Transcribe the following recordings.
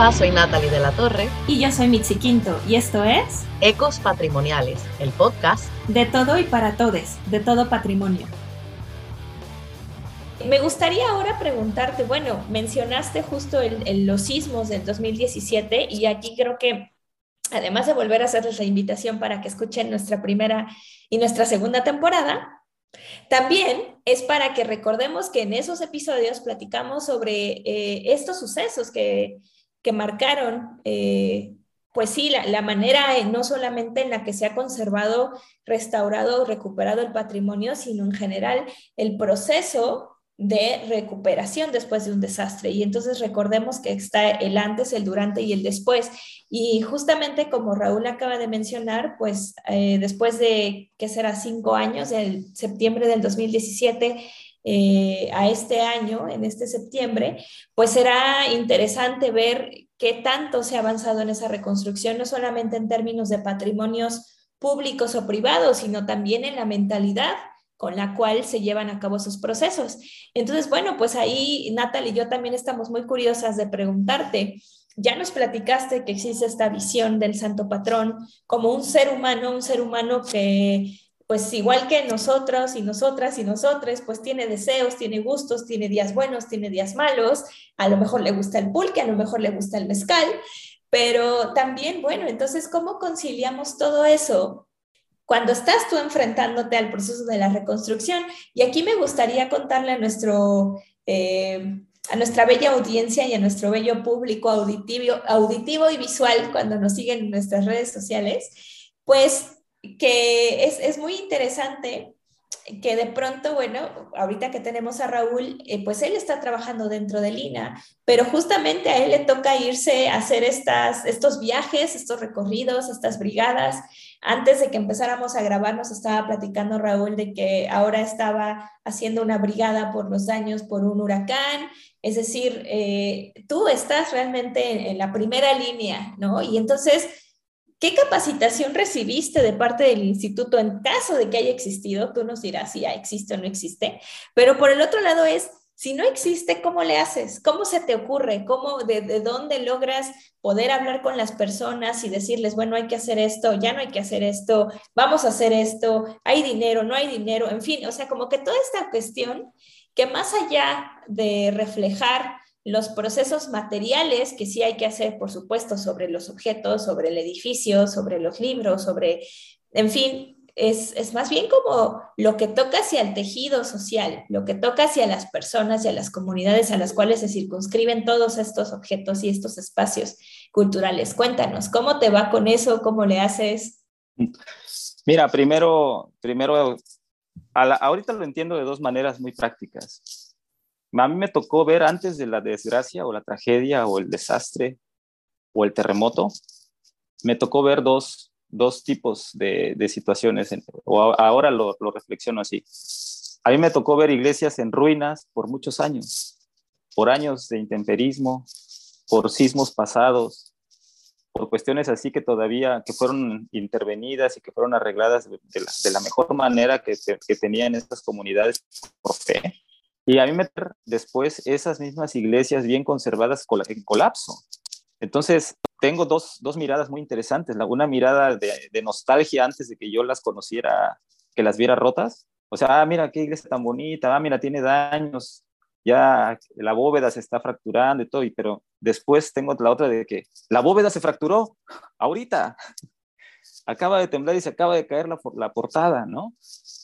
Hola, soy Natalie de la Torre. Y yo soy Mitzi Quinto, y esto es Ecos Patrimoniales, el podcast de todo y para todes, de todo patrimonio. Me gustaría ahora preguntarte, bueno, mencionaste justo los sismos del 2017 y aquí creo que además de volver a hacerles la invitación para que escuchen nuestra primera y nuestra segunda temporada, también es para que recordemos que en esos episodios platicamos sobre eh, estos sucesos que, marcaron, eh, pues sí, la, manera no solamente en la que se ha conservado, restaurado, recuperado el patrimonio, sino en general el proceso de recuperación después de un desastre. Y entonces recordemos que está el antes, el durante y el después. Y justamente como Raúl acaba de mencionar, pues eh, después de, ¿qué será? Cinco años, del septiembre del 2017 eh, a este año, en este septiembre, pues será interesante ver qué tanto se ha avanzado en esa reconstrucción, no solamente en términos de patrimonios públicos o privados, sino también en la mentalidad con la cual se llevan a cabo esos procesos. Entonces, bueno, pues ahí Natalie y yo también estamos muy curiosas de preguntarte, ya nos platicaste que existe esta visión del santo patrón como un ser humano, un ser humano que pues igual que nosotros y nosotras y nosotres, pues tiene deseos, tiene gustos, tiene días buenos, tiene días malos, a lo mejor le gusta el pulque, a lo mejor le gusta el mezcal, pero también, bueno, entonces, ¿cómo conciliamos todo eso cuando estás tú enfrentándote al proceso de la reconstrucción. Y aquí me gustaría contarle a, nuestro, eh, a nuestra bella audiencia y a nuestro bello público auditivo, auditivo y visual cuando nos siguen en nuestras redes sociales, pues que es, es muy interesante que de pronto, bueno, ahorita que tenemos a Raúl, eh, pues él está trabajando dentro de Lina, pero justamente a él le toca irse a hacer estas, estos viajes, estos recorridos, estas brigadas. Antes de que empezáramos a grabar, nos estaba platicando Raúl de que ahora estaba haciendo una brigada por los daños por un huracán. Es decir, eh, tú estás realmente en la primera línea, ¿no? Y entonces ¿Qué capacitación recibiste de parte del instituto en caso de que haya existido? Tú nos dirás si ya existe o no existe. Pero por el otro lado es, si no existe, ¿cómo le haces? ¿Cómo se te ocurre? ¿Cómo, de, de, dónde logras poder hablar con las personas y decirles, bueno, hay que hacer esto, ya no hay que hacer esto, vamos a hacer esto, hay dinero, no hay dinero, en fin, o sea, como que toda esta cuestión que más allá de reflejar los procesos materiales que sí hay que hacer, por supuesto, sobre los objetos, sobre el edificio, sobre los libros, sobre, en fin, es, más bien como lo que toca hacia el tejido social, lo que toca hacia las personas y a las comunidades a las cuales se circunscriben todos estos objetos y estos espacios culturales. Cuéntanos, ¿cómo te va con eso? ¿Cómo le haces? Mira, primero, primero, ahorita lo entiendo de dos maneras muy prácticas a mí me tocó ver antes de la desgracia o la tragedia o el desastre o el terremoto, me tocó ver dos, dos tipos de, de situaciones, o ahora lo, lo, reflexiono así. A mí me tocó ver iglesias en ruinas por muchos años, por años de intemperismo, por sismos pasados, por cuestiones así que todavía, que fueron intervenidas y que fueron arregladas de, la, de la, mejor manera que, que tenían estas comunidades por fe y a mí me después esas mismas iglesias bien conservadas en colapso. Entonces, tengo dos, dos miradas muy interesantes. La, una mirada de, de, nostalgia antes de que yo las conociera, que las viera rotas. O sea, ah, mira qué iglesia tan bonita, ah, mira, tiene daños, ya la bóveda se está fracturando y todo, y, pero después tengo la otra de que la bóveda se fracturó ahorita. Acaba de temblar y se acaba de caer la, la portada, ¿no?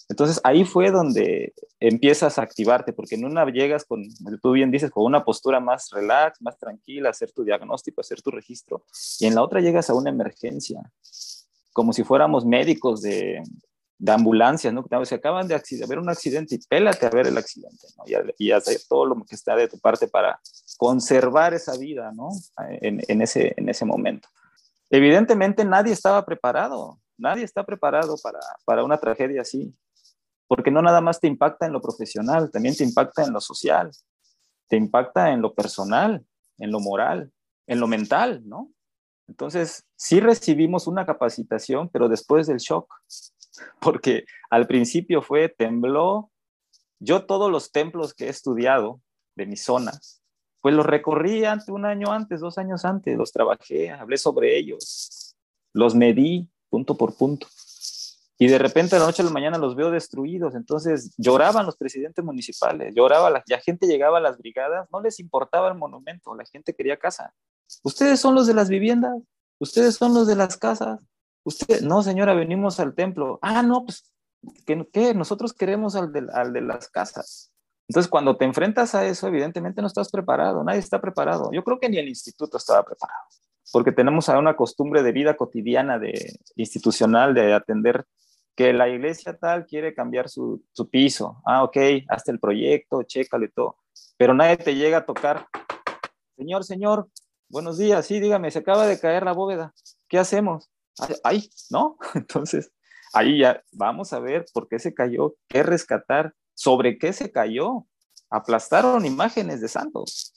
Entonces ahí fue donde empiezas a activarte, porque en una llegas con, tú bien dices, con una postura más relax, más tranquila, hacer tu diagnóstico, hacer tu registro, y en la otra llegas a una emergencia, como si fuéramos médicos de, de ambulancias, ¿no? Se acaban de haber un accidente y pélate a ver el accidente, ¿no? Y, hacer todo lo que está de tu parte para conservar esa vida, ¿no? En, ese momento. Evidentemente nadie estaba preparado, nadie está preparado para, para una tragedia así porque no nada más te impacta en lo profesional, también te impacta en lo social, te impacta en lo personal, en lo moral, en lo mental, ¿no? Entonces, sí recibimos una capacitación, pero después del shock, porque al principio fue, tembló. Yo todos los templos que he estudiado de mi zona, pues los recorrí antes, un año antes, dos años antes, los trabajé, hablé sobre ellos, los medí punto por punto. Y de repente a la noche a la mañana los veo destruidos. Entonces lloraban los presidentes municipales, lloraba la, la gente llegaba a las brigadas, no les importaba el monumento, la gente quería casa. Ustedes son los de las viviendas, ustedes son los de las casas. Usted, no, señora, venimos al templo. Ah, no, pues, ¿qué? Nosotros queremos al de, al de las casas. Entonces, cuando te enfrentas a eso, evidentemente no estás preparado, nadie está preparado. Yo creo que ni el instituto estaba preparado, porque tenemos una costumbre de vida cotidiana, de institucional, de atender que la iglesia tal quiere cambiar su, su piso. Ah, ok, hazte el proyecto, chécalo y todo. Pero nadie te llega a tocar. Señor, señor, buenos días. Sí, dígame, se acaba de caer la bóveda. ¿Qué hacemos? Ay, ¿no? Entonces, ahí ya vamos a ver por qué se cayó, qué rescatar, sobre qué se cayó. Aplastaron imágenes de santos.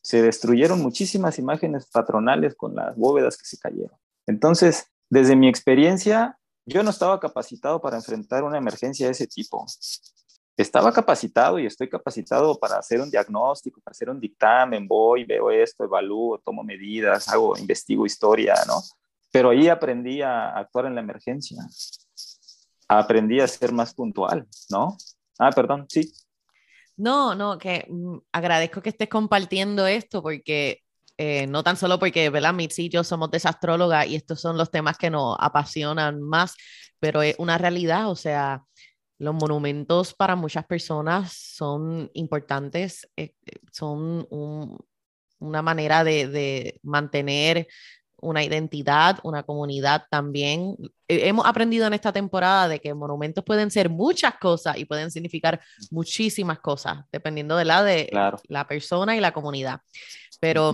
Se destruyeron muchísimas imágenes patronales con las bóvedas que se cayeron. Entonces, desde mi experiencia, yo no estaba capacitado para enfrentar una emergencia de ese tipo. Estaba capacitado y estoy capacitado para hacer un diagnóstico, para hacer un dictamen, voy, veo esto, evalúo, tomo medidas, hago, investigo historia, ¿no? Pero ahí aprendí a actuar en la emergencia. Aprendí a ser más puntual, ¿no? Ah, perdón, sí. No, no, que mm, agradezco que estés compartiendo esto porque eh, no tan solo porque, ¿verdad? Mitzi y yo somos desastrólogas y estos son los temas que nos apasionan más, pero es una realidad, o sea, los monumentos para muchas personas son importantes, eh, son una manera de mantener una identidad, una comunidad también. Hemos aprendido en esta temporada de que monumentos pueden ser muchas cosas y pueden significar muchísimas cosas, dependiendo de la de la persona y la comunidad. Pero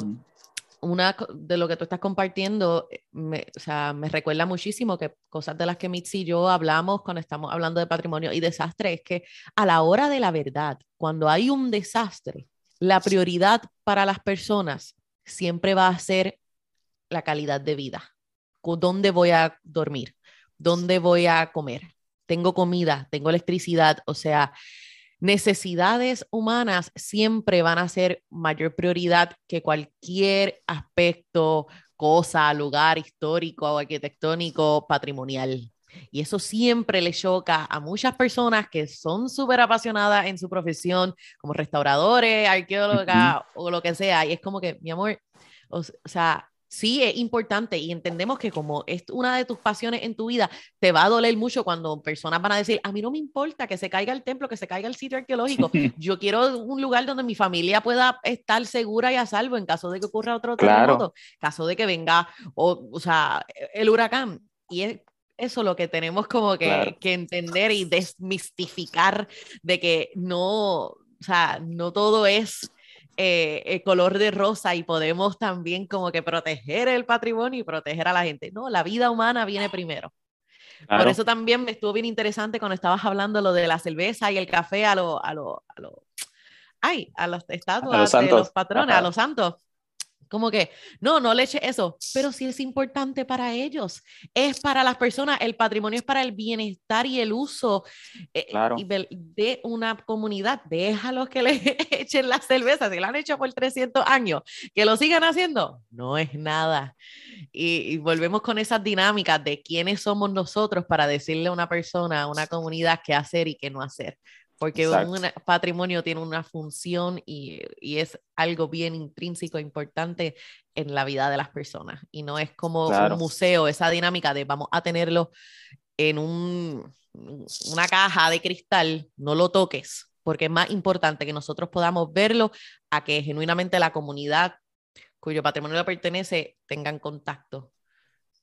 una de lo que tú estás compartiendo, eh, me, o sea, me recuerda muchísimo que cosas de las que Mitzi y yo hablamos cuando estamos hablando de patrimonio y desastre es que a la hora de la verdad, cuando hay un desastre, la prioridad para las personas siempre va a ser la calidad de vida. ¿Dónde voy a dormir? ¿Dónde voy a comer? Tengo comida, tengo electricidad, o sea, necesidades humanas siempre van a ser mayor prioridad que cualquier aspecto, cosa, lugar histórico, arquitectónico, patrimonial. Y eso siempre le choca a muchas personas que son súper apasionadas en su profesión, como restauradores, arqueólogas o lo que sea. Y es como que, mi amor, o sea, sí es importante y entendemos que como es una de tus pasiones en tu vida, te va a doler mucho cuando personas van a decir, a mí no me importa que se caiga el templo, que se caiga el sitio arqueológico, yo quiero un lugar donde mi familia pueda estar segura y a salvo en caso de que ocurra otro terremoto, en caso de que venga, o, o sea, el huracán. Y es eso lo que tenemos como que, que entender y desmistificar de que no, o sea, no todo es eh, el color de rosa y podemos también como que proteger el patrimonio y proteger a la gente. No, la vida humana viene primero. Por eso también me estuvo bien interesante cuando estabas hablando lo de la cerveza y el café a los, a lo, a lo, ay, a las estatuas de los patrones, a los santos. Como que, no, no le eche eso, pero sí es importante para ellos. Es para las personas, el patrimonio es para el bienestar y el uso eh, de una comunidad. Déjalos que le echen las cervezas, si la han hecho por 300 años, que lo sigan haciendo, no es nada. Y, volvemos con esas dinámicas de quiénes somos nosotros para decirle a una persona, a una comunidad qué hacer y qué no hacer porque un patrimonio tiene una función y, y, es algo bien intrínseco, importante en la vida de las personas. Y no es como un museo, esa dinámica de vamos a tenerlo en un, una caja de cristal, no lo toques, porque es más importante que nosotros podamos verlo a que genuinamente la comunidad cuyo patrimonio le pertenece tengan contacto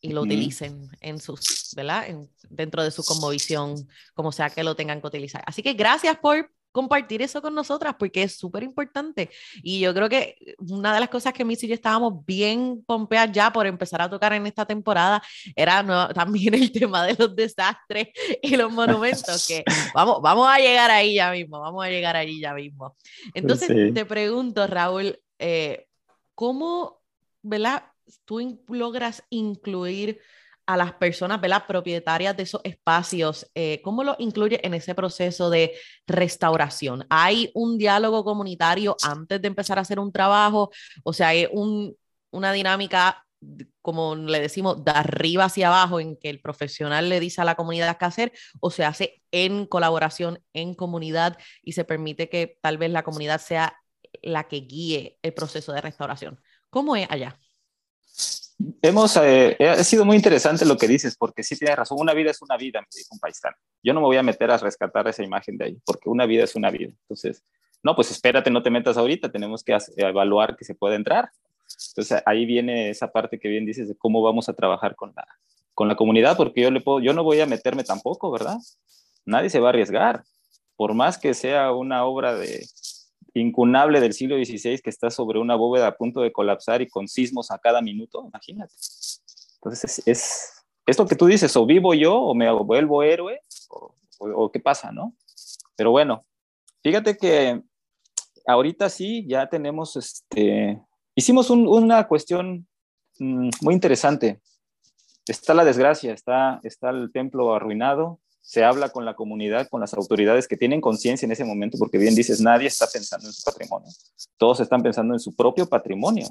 y lo utilicen en sus, ¿verdad? dentro de su conmovisión, como sea que lo tengan que utilizar. Así que gracias por compartir eso con nosotras porque es súper importante. Y yo creo que una de las cosas que Missy y yo estábamos bien pompeadas ya por empezar a tocar en esta temporada era también el tema de los desastres y los monumentos, que vamos, vamos a llegar ahí ya mismo, vamos a llegar ahí ya mismo. Entonces te pregunto, Raúl, eh, ¿cómo, ¿verdad? Tú logras incluir a las personas, ¿verdad? Propietarias de esos espacios, eh, ¿cómo lo incluye en ese proceso de restauración? ¿Hay un diálogo comunitario antes de empezar a hacer un trabajo? O sea, hay un, una dinámica, como le decimos, de arriba hacia abajo, en que el profesional le dice a la comunidad qué hacer, o se hace en colaboración, en comunidad, y se permite que tal vez la comunidad sea la que guíe el proceso de restauración. ¿Cómo es allá? Hemos, eh, ha sido muy interesante lo que dices, porque sí tienes razón, una vida es una vida, me dijo un paisano. Yo no me voy a meter a rescatar esa imagen de ahí, porque una vida es una vida. Entonces, no, pues espérate, no te metas ahorita, tenemos que evaluar que se puede entrar. Entonces, ahí viene esa parte que bien dices de cómo vamos a trabajar con la, con la comunidad, porque yo, le puedo, yo no voy a meterme tampoco, ¿verdad? Nadie se va a arriesgar. Por más que sea una obra de, incunable del siglo XVI que está sobre una bóveda a punto de colapsar y con sismos a cada minuto, imagínate. Entonces es, es, que tú dices, o vivo yo o me vuelvo héroe o, qué pasa, ¿no? Pero bueno, fíjate que ahorita sí ya tenemos, este, hicimos una cuestión mm, muy interesante. Está la desgracia, está, está el templo arruinado, se habla con la comunidad, con las autoridades que tienen conciencia en ese momento, porque bien dices, nadie está pensando en su patrimonio, todos están pensando en su propio patrimonio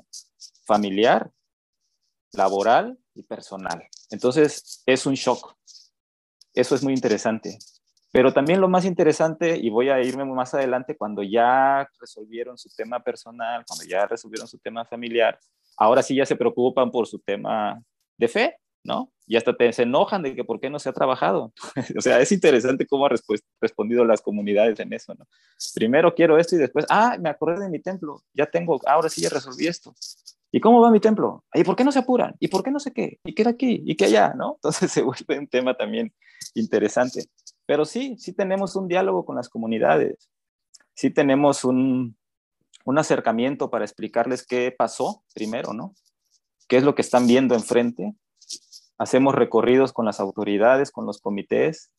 familiar, laboral y personal. Entonces, es un shock. Eso es muy interesante. Pero también lo más interesante, y voy a irme más adelante, cuando ya resolvieron su tema personal, cuando ya resolvieron su tema familiar, ahora sí ya se preocupan por su tema de fe, ¿no? Y hasta te, se enojan de que por qué no se ha trabajado. o sea, es interesante cómo han respondido las comunidades en eso, ¿no? Primero quiero esto y después, ah, me acordé de mi templo, ya tengo, ahora sí ya resolví esto. ¿Y cómo va mi templo? ¿Y por qué no se apuran? ¿Y por qué no sé qué? ¿Y qué aquí? ¿Y qué allá? ¿No? Entonces se vuelve un tema también interesante. Pero sí, sí tenemos un diálogo con las comunidades. Sí tenemos un, un acercamiento para explicarles qué pasó primero, ¿no? ¿Qué es lo que están viendo enfrente? Hacemos recorridos con las autoridades, con los comités.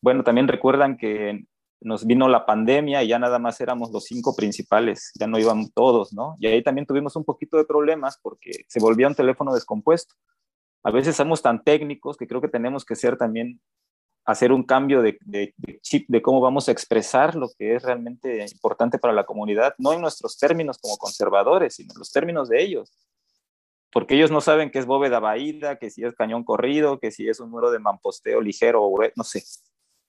Bueno, también recuerdan que nos vino la pandemia y ya nada más éramos los cinco principales, ya no íbamos todos, ¿no? Y ahí también tuvimos un poquito de problemas porque se volvía un teléfono descompuesto. A veces somos tan técnicos que creo que tenemos que ser también, hacer un cambio de, de, chip de cómo vamos a expresar lo que es realmente importante para la comunidad, no en nuestros términos como conservadores, sino en los términos de ellos porque ellos no saben qué es bóveda vaída, que si es cañón corrido, que si es un muro de mamposteo ligero, no sé.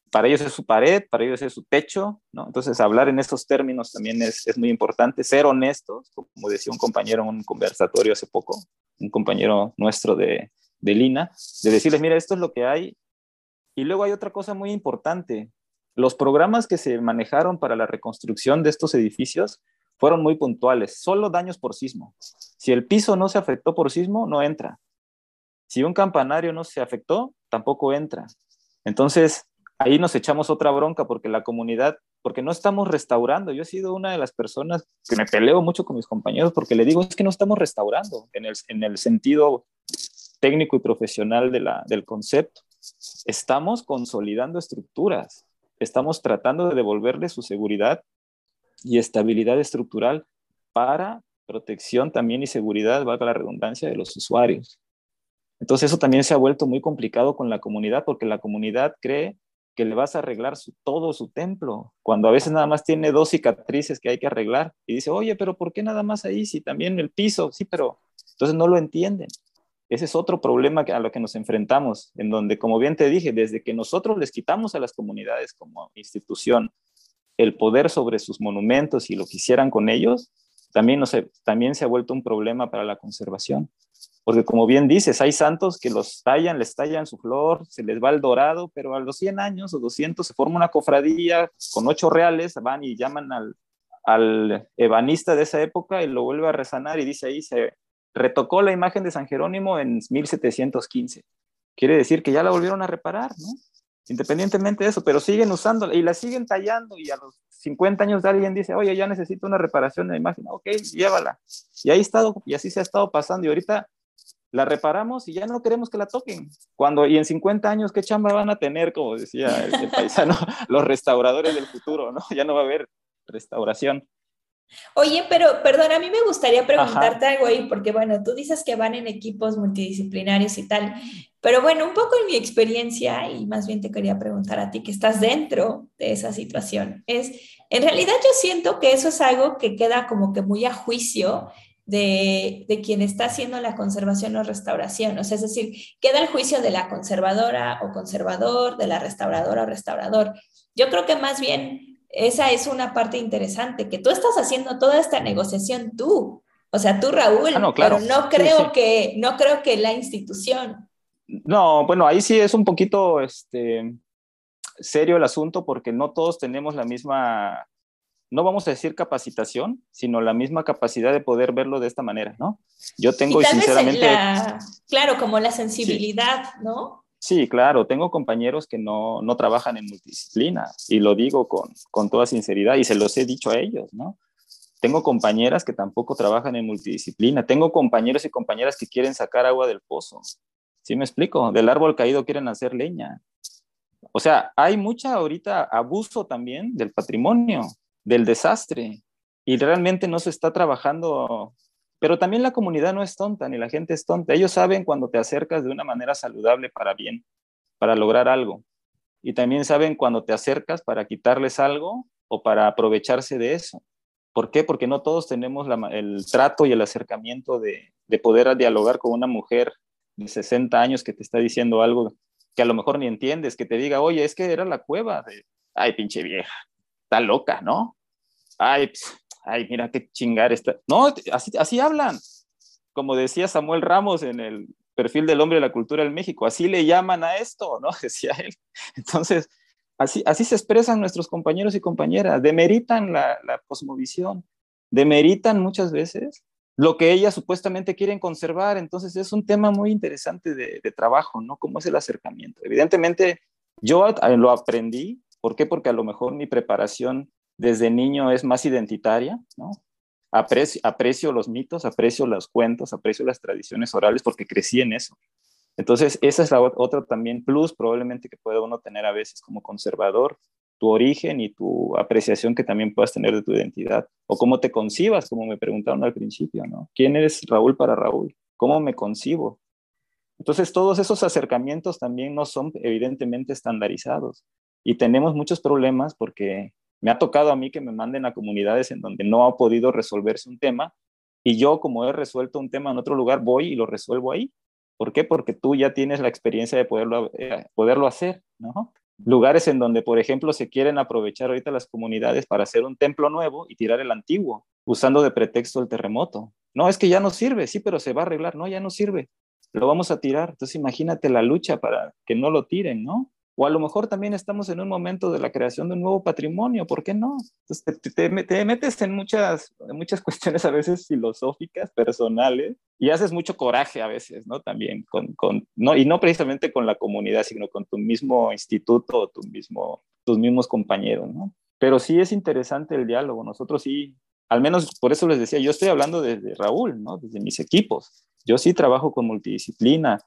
Para ellos es su pared, para ellos es su techo, ¿no? Entonces, hablar en esos términos también es, es muy importante, ser honestos, como decía un compañero en un conversatorio hace poco, un compañero nuestro de, de Lina, de decirles, mira, esto es lo que hay. Y luego hay otra cosa muy importante, los programas que se manejaron para la reconstrucción de estos edificios fueron muy puntuales, solo daños por sismo. Si el piso no se afectó por sismo, no entra. Si un campanario no se afectó, tampoco entra. Entonces, ahí nos echamos otra bronca porque la comunidad, porque no estamos restaurando. Yo he sido una de las personas que me peleo mucho con mis compañeros porque le digo, es que no estamos restaurando en el, en el sentido técnico y profesional de del concepto. Estamos consolidando estructuras, estamos tratando de devolverle su seguridad y estabilidad estructural para protección también y seguridad, valga la redundancia, de los usuarios. Entonces eso también se ha vuelto muy complicado con la comunidad porque la comunidad cree que le vas a arreglar todo su templo, cuando a veces nada más tiene dos cicatrices que hay que arreglar y dice, oye, pero ¿por qué nada más ahí? Si también el piso, sí, pero entonces no lo entienden. Ese es otro problema a lo que nos enfrentamos, en donde, como bien te dije, desde que nosotros les quitamos a las comunidades como institución el poder sobre sus monumentos y lo que hicieran con ellos, también, no sé, también se ha vuelto un problema para la conservación. Porque como bien dices, hay santos que los tallan, les tallan su flor, se les va el dorado, pero a los 100 años o 200 se forma una cofradía con ocho reales, van y llaman al, al ebanista de esa época y lo vuelve a resanar y dice ahí, se retocó la imagen de San Jerónimo en 1715. Quiere decir que ya la volvieron a reparar, ¿no? Independientemente de eso, pero siguen usándola y la siguen tallando y a los 50 años alguien dice, oye, ya necesito una reparación de la imagen, ok, llévala. Y ahí estado, y así se ha estado pasando y ahorita la reparamos y ya no queremos que la toquen. Cuando, y en 50 años, ¿qué chamba van a tener, como decía el, paisano, los restauradores del futuro, ¿no? Ya no va a haber restauración. Oye, pero perdón, a mí me gustaría preguntarte algo ahí, porque bueno, tú dices que van en equipos multidisciplinarios y tal, pero bueno, un poco en mi experiencia, y más bien te quería preguntar a ti que estás dentro de esa situación, es, en realidad yo siento que eso es algo que queda como que muy a juicio de, de, quien está haciendo la conservación o restauración. O sea, es decir, queda el juicio de la conservadora o conservador, de la restauradora o restaurador. Yo creo que más bien esa es una parte interesante, que tú estás haciendo toda esta negociación tú. O sea, tú, Raúl, ah, no, claro. pero no creo, Que, no creo que la institución. No, bueno, ahí sí es un poquito este, serio el asunto porque no todos tenemos la misma no vamos a decir capacitación, sino la misma capacidad de poder verlo de esta manera, ¿no? Yo tengo y, sinceramente... claro, como la sensibilidad, ¿no? Sí, claro, tengo compañeros que no, no trabajan en multidisciplina y lo digo con, con toda sinceridad y se los he dicho a ellos, ¿no? Tengo compañeras que tampoco trabajan en multidisciplina, tengo compañeros y compañeras que quieren sacar agua del pozo, ¿sí me explico? Del árbol caído quieren hacer leña. O sea, hay mucha ahorita abuso también del patrimonio del desastre y realmente no se está trabajando, pero también la comunidad no es tonta ni la gente es tonta. Ellos saben cuando te acercas de una manera saludable para bien, para lograr algo. Y también saben cuando te acercas para quitarles algo o para aprovecharse de eso. ¿Por qué? Porque no todos tenemos el trato y el acercamiento de, de poder dialogar con una mujer de 60 años que te está diciendo algo que a lo mejor ni entiendes, que te diga, oye, es que era la cueva de, ay, pinche vieja, está loca, ¿no? Ay, ay, mira qué chingar está. No, así, así hablan. Como decía Samuel Ramos en el perfil del hombre de la cultura en México, así le llaman a esto, ¿no? Decía él. Entonces, así, así se expresan nuestros compañeros y compañeras, demeritan la, la cosmovisión, demeritan muchas veces lo que ellas supuestamente quieren conservar. Entonces, es un tema muy interesante de, de trabajo, ¿no? ¿Cómo es el acercamiento? Evidentemente, yo lo aprendí ¿Por qué? Porque a lo mejor mi preparación desde niño es más identitaria, ¿no? Aprecio, los mitos, aprecio los cuentos, aprecio las tradiciones orales porque crecí en eso. Entonces, esa es la otra también plus probablemente que puede uno tener a veces como conservador, tu origen y tu apreciación que también puedas tener de tu identidad, o cómo te concibas, como me preguntaron al principio, ¿no? ¿Quién eres Raúl para Raúl? ¿Cómo me concibo? Entonces, todos esos acercamientos también no son evidentemente estandarizados. Y tenemos muchos problemas porque me ha tocado a mí que me manden a comunidades en donde no ha podido resolverse un tema y yo como he resuelto un tema en otro lugar voy y lo resuelvo ahí. ¿Por qué? Porque tú ya tienes la experiencia de poderlo, eh, poderlo hacer, ¿no? Lugares en donde, por ejemplo, se quieren aprovechar ahorita las comunidades para hacer un templo nuevo y tirar el antiguo, usando de pretexto el terremoto. No, es que ya no sirve, sí, pero se va a arreglar. No, ya no sirve. Lo vamos a tirar. Entonces imagínate la lucha para que no lo tiren, ¿no? O a lo mejor también estamos en un momento de la creación de un nuevo patrimonio, ¿por qué no? Entonces te, metes en muchas, muchas cuestiones a veces filosóficas, personales, y haces mucho coraje a veces, ¿no? También, con, con, no, y no precisamente con la comunidad, sino con tu mismo instituto o tu mismo, tus mismos compañeros, ¿no? Pero sí es interesante el diálogo, nosotros sí, al menos por eso les decía, yo estoy hablando desde Raúl, ¿no? Desde mis equipos. Yo sí trabajo con multidisciplina,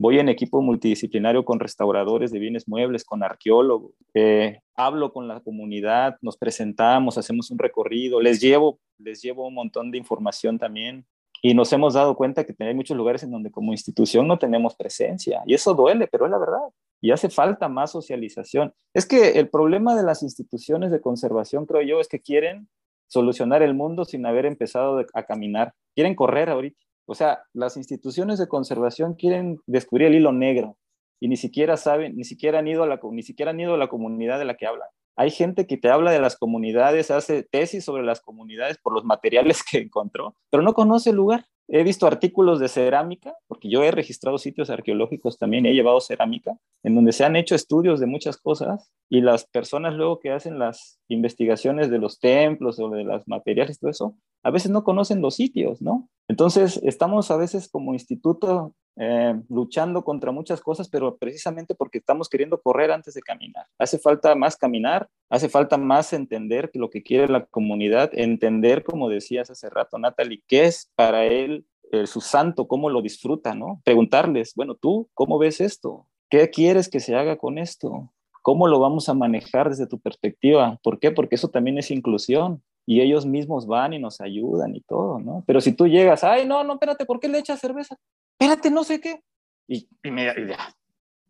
voy en equipo multidisciplinario con restauradores de bienes muebles, con arqueólogos, eh, hablo con la comunidad, nos presentamos, hacemos un recorrido, les llevo, les llevo un montón de información también. Y nos hemos dado cuenta que hay muchos lugares en donde como institución no tenemos presencia. Y eso duele, pero es la verdad. Y hace falta más socialización. Es que el problema de las instituciones de conservación, creo yo, es que quieren solucionar el mundo sin haber empezado a caminar. Quieren correr ahorita. O sea, las instituciones de conservación quieren descubrir el hilo negro y ni siquiera saben, ni siquiera han ido a la, ni siquiera han ido a la comunidad de la que hablan. Hay gente que te habla de las comunidades, hace tesis sobre las comunidades por los materiales que encontró, pero no conoce el lugar. He visto artículos de cerámica, porque yo he registrado sitios arqueológicos también, he llevado cerámica, en donde se han hecho estudios de muchas cosas y las personas luego que hacen las investigaciones de los templos o de los materiales todo eso, a veces no conocen los sitios, ¿no? Entonces, estamos a veces como instituto eh, luchando contra muchas cosas, pero precisamente porque estamos queriendo correr antes de caminar. Hace falta más caminar, hace falta más entender lo que quiere la comunidad, entender, como decías hace rato, Natalie, qué es para él su santo, cómo lo disfruta, ¿no? Preguntarles, bueno, tú, ¿cómo ves esto? ¿Qué quieres que se haga con esto? ¿Cómo lo vamos a manejar desde tu perspectiva? ¿Por qué? Porque eso también es inclusión. Y ellos mismos van y nos ayudan y todo, ¿no? Pero si tú llegas, ay, no, no, espérate, ¿por qué le echas cerveza? Espérate, no sé qué. Y, y me, y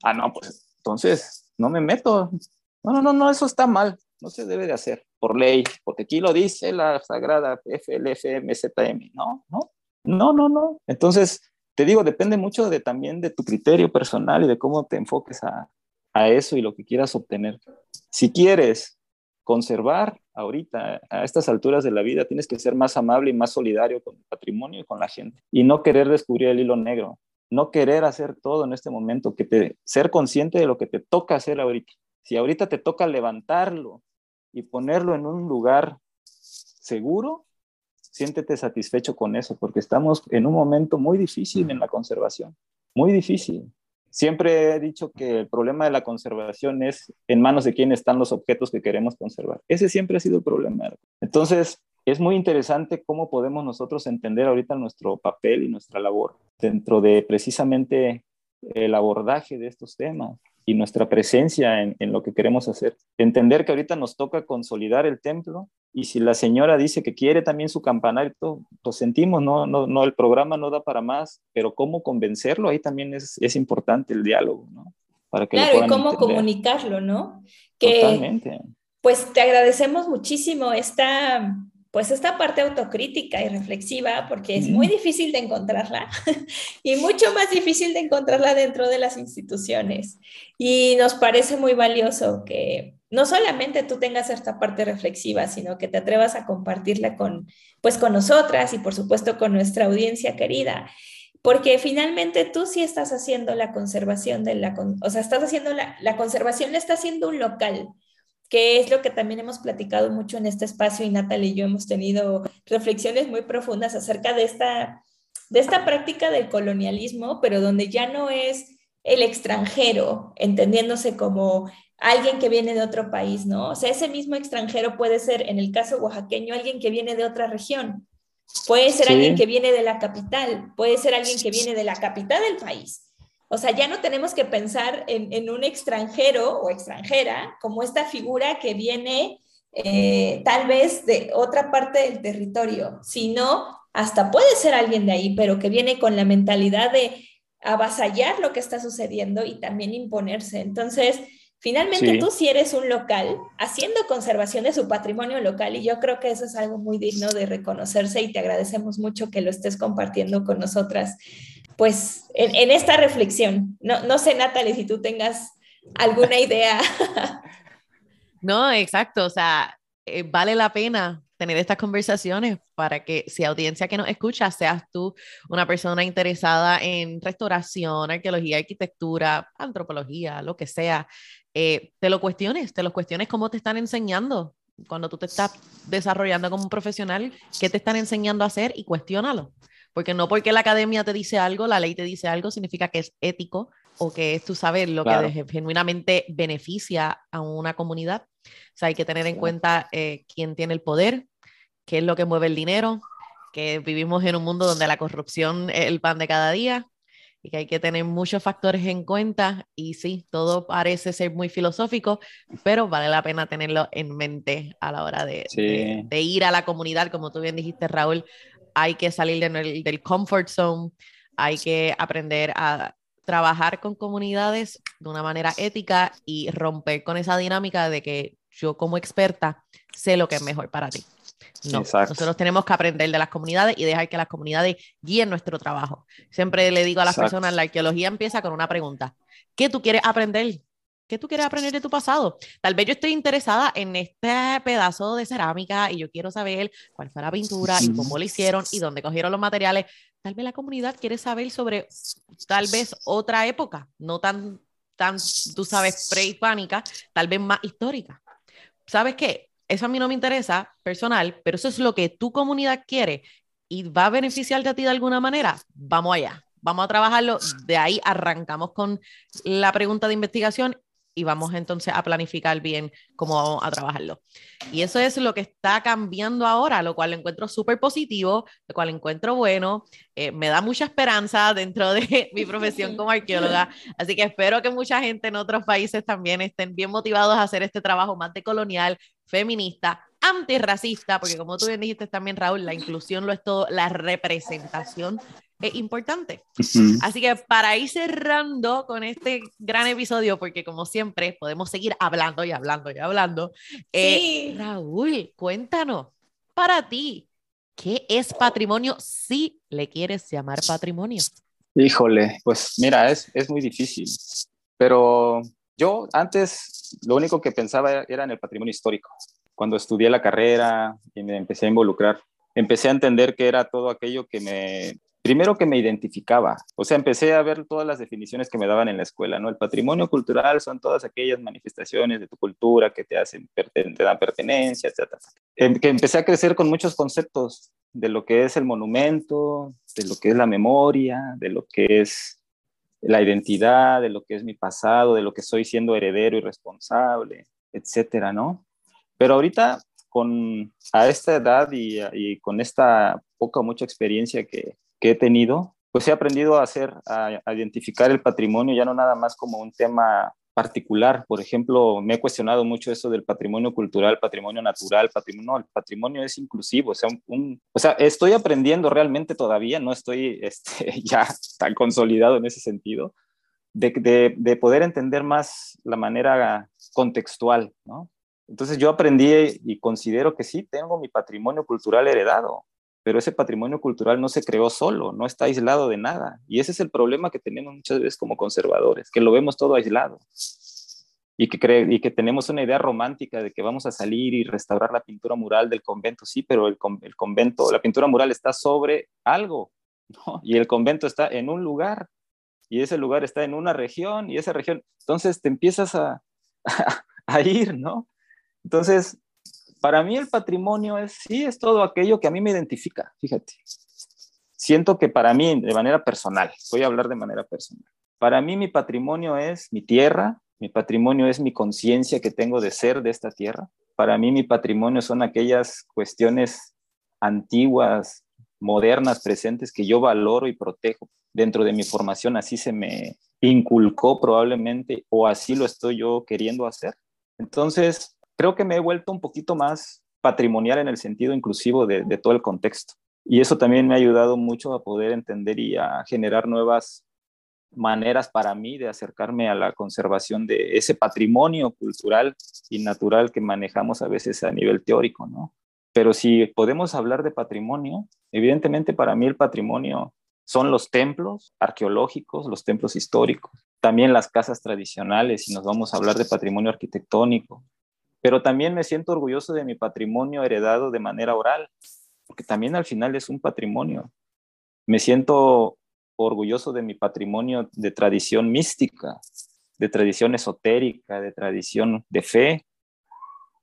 ah, no, pues entonces no me meto. No, no, no, no, eso está mal, no se debe de hacer por ley, porque aquí lo dice la sagrada FLFMZM, ¿no? No, no, no, no. Entonces, te digo, depende mucho de, también de tu criterio personal y de cómo te enfoques a, a eso y lo que quieras obtener. Si quieres conservar ahorita, a estas alturas de la vida, tienes que ser más amable y más solidario con el patrimonio y con la gente. Y no querer descubrir el hilo negro, no querer hacer todo en este momento, que te, ser consciente de lo que te toca hacer ahorita. Si ahorita te toca levantarlo y ponerlo en un lugar seguro, siéntete satisfecho con eso, porque estamos en un momento muy difícil en la conservación, muy difícil. Siempre he dicho que el problema de la conservación es en manos de quién están los objetos que queremos conservar. Ese siempre ha sido el problema. Entonces, es muy interesante cómo podemos nosotros entender ahorita nuestro papel y nuestra labor dentro de precisamente el abordaje de estos temas y nuestra presencia en, lo que queremos hacer. Entender que ahorita nos toca consolidar el templo y si la señora dice que quiere también su campanario, lo sentimos, no, no, no, el programa no da para más, pero cómo convencerlo, ahí también es, es importante el diálogo, ¿no? Para que claro, y cómo comunicarlo, ¿no? Que, Totalmente. Pues te agradecemos muchísimo esta pues esta parte autocrítica y reflexiva, porque es muy difícil de encontrarla y mucho más difícil de encontrarla dentro de las instituciones. Y nos parece muy valioso que no solamente tú tengas esta parte reflexiva, sino que te atrevas a compartirla con, pues, con nosotras y por supuesto con nuestra audiencia querida. Porque finalmente tú sí estás haciendo la conservación de la, o sea, estás haciendo la, la conservación, está haciendo un local, que es lo que también hemos platicado mucho en este espacio y Natalie y yo hemos tenido reflexiones muy profundas acerca de esta, de esta práctica del colonialismo, pero donde ya no es el extranjero, entendiéndose como alguien que viene de otro país, ¿no? O sea, ese mismo extranjero puede ser, en el caso oaxaqueño, alguien que viene de otra región, puede ser alguien que viene de la capital, puede ser alguien que viene de la capital del país. O sea, ya no tenemos que pensar en, un extranjero o extranjera como esta figura que viene eh, tal vez de otra parte del territorio, sino hasta puede ser alguien de ahí, pero que viene con la mentalidad de avasallar lo que está sucediendo y también imponerse. Entonces, finalmente tú sí eres un local haciendo conservación de su patrimonio local y yo creo que eso es algo muy digno de reconocerse y te agradecemos mucho que lo estés compartiendo con nosotras pues en, esta reflexión. No, no sé, Natalie, si tú tengas alguna idea. No, exacto, o sea, eh, vale la pena tener estas conversaciones para que si audiencia que nos escucha, seas tú una persona interesada en restauración, arqueología, arquitectura, antropología, lo que sea, eh, te lo cuestiones, te lo cuestiones cómo te están enseñando cuando tú te estás desarrollando como profesional, qué te están enseñando a hacer y cuestiónalo. Porque no porque la academia te dice algo, la ley te dice algo, significa que es ético o que es, tú sabes, lo que genuinamente beneficia a una comunidad. O sea, hay que tener en cuenta eh, quién tiene el poder, qué es lo que mueve el dinero, que vivimos en un mundo donde la corrupción es el pan de cada día y que hay que tener muchos factores en cuenta. Y sí, todo parece ser muy filosófico, pero vale la pena tenerlo en mente a la hora de, de ir a la comunidad, como tú bien dijiste, Raúl, hay que salir del comfort zone, hay que aprender a trabajar con comunidades de una manera ética y romper con esa dinámica de que yo como experta sé lo que es mejor para ti. No, nosotros tenemos que aprender de las comunidades y dejar que las comunidades guíen nuestro trabajo. Siempre le digo a las personas, la arqueología empieza con una pregunta. ¿Qué tú quieres aprender? ¿Qué tú quieres aprender de tu pasado? Tal vez yo estoy interesada en este pedazo de cerámica y yo quiero saber cuál fue la pintura y cómo lo hicieron y dónde cogieron los materiales. Tal vez la comunidad quiere saber sobre tal vez otra época, no tan, tan tú sabes, prehispánica, tal vez más histórica. ¿Sabes qué? Eso a mí no me interesa personal, pero eso es lo que tu comunidad quiere y va a beneficiarte a ti de alguna manera. Vamos allá vamos a trabajarlo. De ahí arrancamos con la pregunta de investigación y vamos entonces a planificar bien cómo vamos a trabajarlo. Y eso es lo que está cambiando ahora, lo cual encuentro súper positivo, lo cual encuentro bueno, eh, me da mucha esperanza dentro de mi profesión como arqueóloga, así que espero que mucha gente en otros países también estén bien motivados a hacer este trabajo más de colonial, feminista, antirracista, porque como tú bien dijiste también, Raúl, la inclusión lo es todo, la representación es importante. Así que para ir cerrando con este gran episodio, porque como siempre podemos seguir hablando y hablando y hablando, eh, Raúl, cuéntanos, para ti, ¿qué es patrimonio si le quieres llamar patrimonio? Híjole, pues mira, es, es muy difícil, pero yo antes lo único que pensaba era en el patrimonio histórico. Cuando estudié la carrera y me empecé a involucrar, empecé a entender que era todo aquello que me primero que me identificaba, o sea, empecé a ver todas las definiciones que me daban en la escuela, ¿no? El patrimonio cultural son todas aquellas manifestaciones de tu cultura que te hacen, te dan pertenencia, etc. Em, que empecé a crecer con muchos conceptos de lo que es el monumento, de lo que es la memoria, de lo que es la identidad, de lo que es mi pasado, de lo que soy siendo heredero y responsable, etcétera, ¿no? Pero ahorita, con, a esta edad y, y con esta poca o mucha experiencia que, que he tenido, pues he aprendido a hacer, a, identificar el patrimonio ya no nada más como un tema particular. Por ejemplo, me he cuestionado mucho eso del patrimonio cultural, patrimonio natural, patrimonio. No, el patrimonio es inclusivo. O sea, un, o sea, estoy aprendiendo realmente todavía, no estoy este, ya tan consolidado en ese sentido, de, de, de, poder entender más la manera contextual, ¿no? Entonces yo aprendí y considero que sí, tengo mi patrimonio cultural heredado pero ese patrimonio cultural no se creó solo, no está aislado de nada. Y ese es el problema que tenemos muchas veces como conservadores, que lo vemos todo aislado. Y que, y que tenemos una idea romántica de que vamos a salir y restaurar la pintura mural del convento, sí, pero el, convento, la pintura mural está sobre algo, y el convento está en un lugar, y ese lugar está en una región, y esa región, entonces te empiezas a, a ir, ¿no? Entonces, para mí el patrimonio es, sí, es todo aquello que a mí me identifica, fíjate. Siento que para mí, de manera personal, voy a hablar de manera personal, para mí mi patrimonio es mi tierra, mi patrimonio es mi conciencia que tengo de ser de esta tierra. Para mí mi patrimonio son aquellas cuestiones antiguas, modernas, presentes que yo valoro y protejo. Dentro de mi formación así se me inculcó probablemente o así lo estoy yo queriendo hacer. Entonces, creo que me he vuelto un poquito más patrimonial en el sentido inclusivo de, todo el contexto. Y eso también me ha ayudado mucho a poder entender y a generar nuevas maneras para mí de acercarme a la conservación de ese patrimonio cultural y natural que manejamos a veces a nivel teórico, ¿no? Pero si podemos hablar de patrimonio, evidentemente para mí el patrimonio son los templos arqueológicos, los templos históricos, también las casas tradicionales, si nos vamos a hablar de patrimonio arquitectónico, pero también me siento orgulloso de mi patrimonio heredado de manera oral, porque también al final es un patrimonio. Me siento orgulloso de mi patrimonio de tradición mística, de tradición esotérica, de tradición de fe,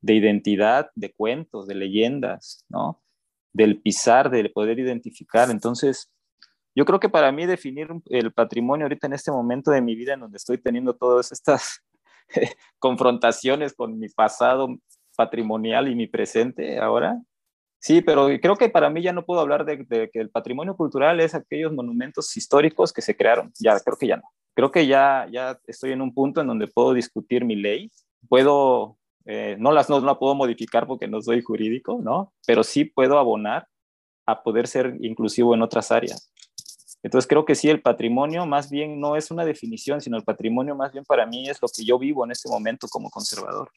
de identidad, de cuentos, de leyendas, ¿no? Del pisar, de poder identificar. Entonces, yo creo que para mí definir el patrimonio ahorita en este momento de mi vida en donde estoy teniendo todas estas confrontaciones con mi pasado patrimonial y mi presente ahora. Sí, pero creo que para mí ya no puedo hablar de, que el patrimonio cultural es aquellos monumentos históricos que se crearon. Ya, creo que ya no. Creo que ya, ya estoy en un punto en donde puedo discutir mi ley. Puedo, eh, no las no, no puedo modificar porque no soy jurídico, ¿no? Pero sí puedo abonar a poder ser inclusivo en otras áreas. Entonces creo que sí, el patrimonio más bien no es una definición, sino el patrimonio más bien para mí es lo que yo vivo en este momento como conservador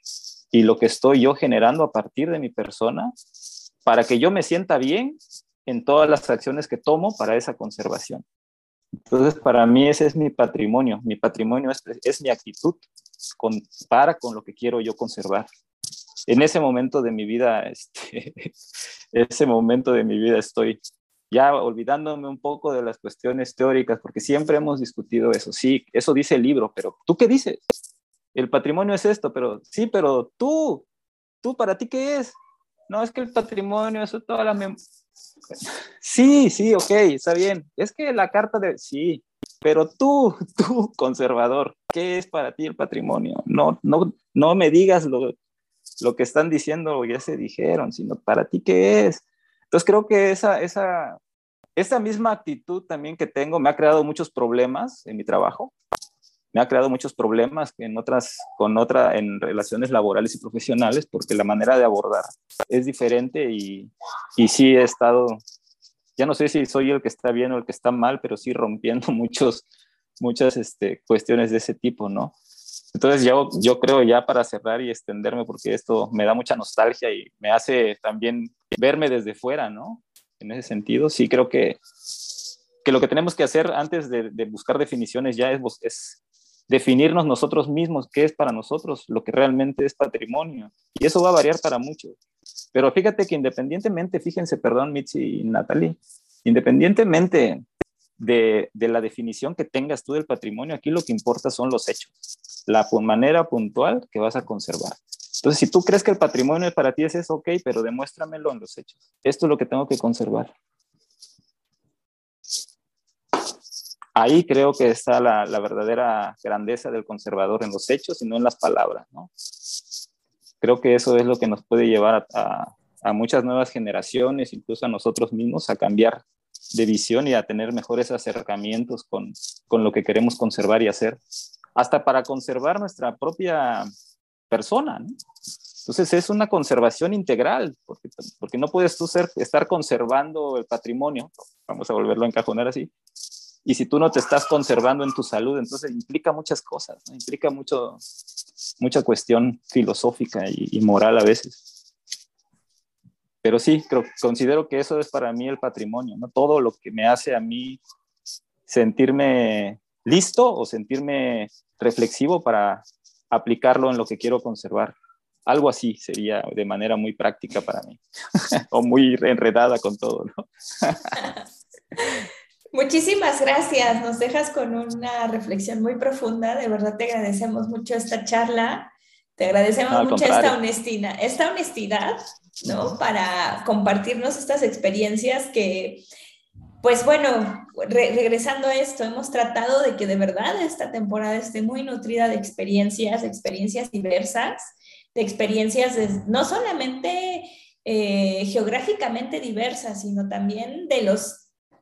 y lo que estoy yo generando a partir de mi persona para que yo me sienta bien en todas las acciones que tomo para esa conservación. Entonces, para mí ese es mi patrimonio. Mi patrimonio es, es mi actitud para con lo que quiero yo conservar. En ese momento de mi vida, este, ese momento de mi vida estoy ya olvidándome un poco de las cuestiones teóricas, porque siempre hemos discutido eso. Sí, eso dice el libro, pero ¿tú qué dices? El patrimonio es esto, pero sí, pero tú, tú para ti qué es? No, es que el patrimonio, eso toda la. Sí, sí, ok, está bien. Es que la carta de... Sí, pero tú, tú, conservador, ¿qué es para ti el patrimonio? No, no, no me digas lo, lo que están diciendo o ya se dijeron, sino para ti qué es. Entonces creo que esa, esa, esa misma actitud también que tengo me ha creado muchos problemas en mi trabajo, me ha creado muchos problemas en otras, con otra, en relaciones laborales y profesionales, porque la manera de abordar es diferente y, y sí he estado, ya no sé si soy el que está bien o el que está mal, pero sí rompiendo muchos, muchas este, cuestiones de ese tipo, ¿no? Entonces yo, yo creo ya para cerrar y extenderme, porque esto me da mucha nostalgia y me hace también verme desde fuera, ¿no? En ese sentido, sí creo que, que lo que tenemos que hacer antes de, de buscar definiciones ya es, es definirnos nosotros mismos qué es para nosotros lo que realmente es patrimonio. Y eso va a variar para muchos. Pero fíjate que independientemente, fíjense, perdón, Mitzi y Natalie, independientemente de, la definición que tengas tú del patrimonio, aquí lo que importa son los hechos, la manera puntual que vas a conservar. Entonces, si tú crees que el patrimonio para ti es eso, ok, pero demuéstramelo en los hechos. Esto es lo que tengo que conservar. ahí creo que está la, verdadera grandeza del conservador en los hechos y no en las palabras, ¿no? Creo que eso es lo que nos puede llevar a, muchas nuevas generaciones, incluso a nosotros mismos, a cambiar de visión y a tener mejores acercamientos con, con lo que queremos conservar y hacer, hasta para conservar nuestra propia persona, ¿no? Entonces es una conservación integral, porque, porque no puedes tú ser, estar conservando el patrimonio, vamos a volverlo a encajonar así, y si tú no te estás conservando en tu salud, entonces implica muchas cosas, implica mucho, mucha cuestión filosófica y, moral a veces. Pero sí, creo, considero que eso es para mí el patrimonio, ¿no? Todo lo que me hace a mí sentirme listo o sentirme reflexivo para aplicarlo en lo que quiero conservar. Algo así sería de manera muy práctica para mí, o muy enredada con todo, ¿no? Muchísimas gracias. Nos dejas con una reflexión muy profunda. De verdad te agradecemos mucho esta charla. Te agradecemos mucho esta honestidad, esta honestidad, ¿no? Para compartirnos estas experiencias que, pues bueno, regresando a esto, hemos tratado de que de verdad esta temporada esté muy nutrida de experiencias, experiencias diversas, de experiencias no solamente eh, geográficamente diversas, sino también de los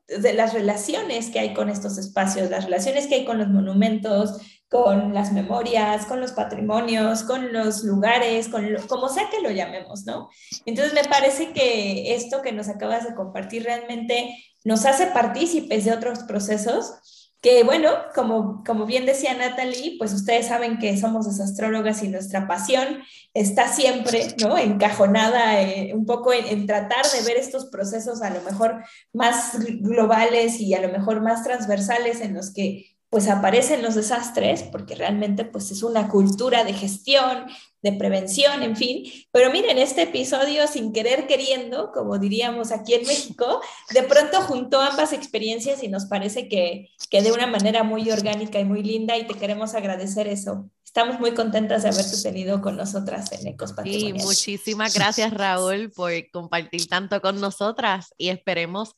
de las relaciones que hay con estos espacios, las relaciones que hay con los monumentos, con las memorias, con los patrimonios, con los lugares, con como sea que lo llamemos, ¿no? Entonces me parece que esto que nos acabas de compartir realmente nos hace partícipes de otros procesos que bueno, como, como bien decía Natalie, pues ustedes saben que somos desastrólogas y nuestra pasión está siempre, ¿no? Encajonada eh, un poco en, tratar de ver estos procesos a lo mejor más globales y a lo mejor más transversales en los que pues aparecen los desastres, porque realmente pues es una cultura de gestión, de prevención, en fin. Pero miren, este episodio sin querer queriendo, como diríamos aquí en México, de pronto juntó ambas experiencias y nos parece que, que de una manera muy orgánica y muy linda y te queremos agradecer eso. Estamos muy contentas de haberte tenido con nosotras en Ecos. Sí, muchísimas gracias Raúl por compartir tanto con nosotras y esperemos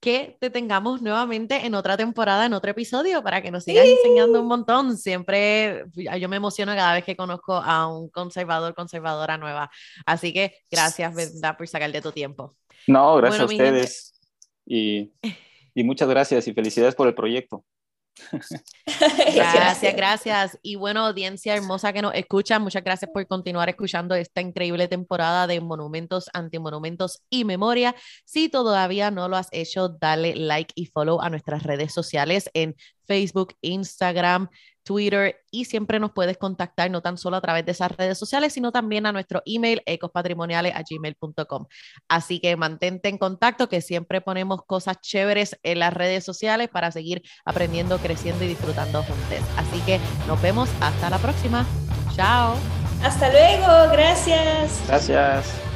que te tengamos nuevamente en otra temporada, en otro episodio, para que nos sigas enseñando un montón. Siempre yo me emociono cada vez que conozco a un conservador, conservadora nueva. Así que gracias, ¿verdad? por sacar de tu tiempo. No, gracias a ustedes. Y, y muchas gracias y felicidades por el proyecto. gracias, gracias. Y bueno, audiencia hermosa que nos escucha, muchas gracias por continuar escuchando esta increíble temporada de monumentos, antimonumentos y memoria. Si todavía no lo has hecho, dale like y follow a nuestras redes sociales en Facebook, Instagram, Twitter y siempre nos puedes contactar no tan solo a través de esas redes sociales, sino también a nuestro email ecospatrimoniales@gmail.com. Así que mantente en contacto que siempre ponemos cosas chéveres en las redes sociales para seguir aprendiendo, creciendo y disfrutando juntos. Así que nos vemos hasta la próxima. Chao. Hasta luego, gracias. Gracias.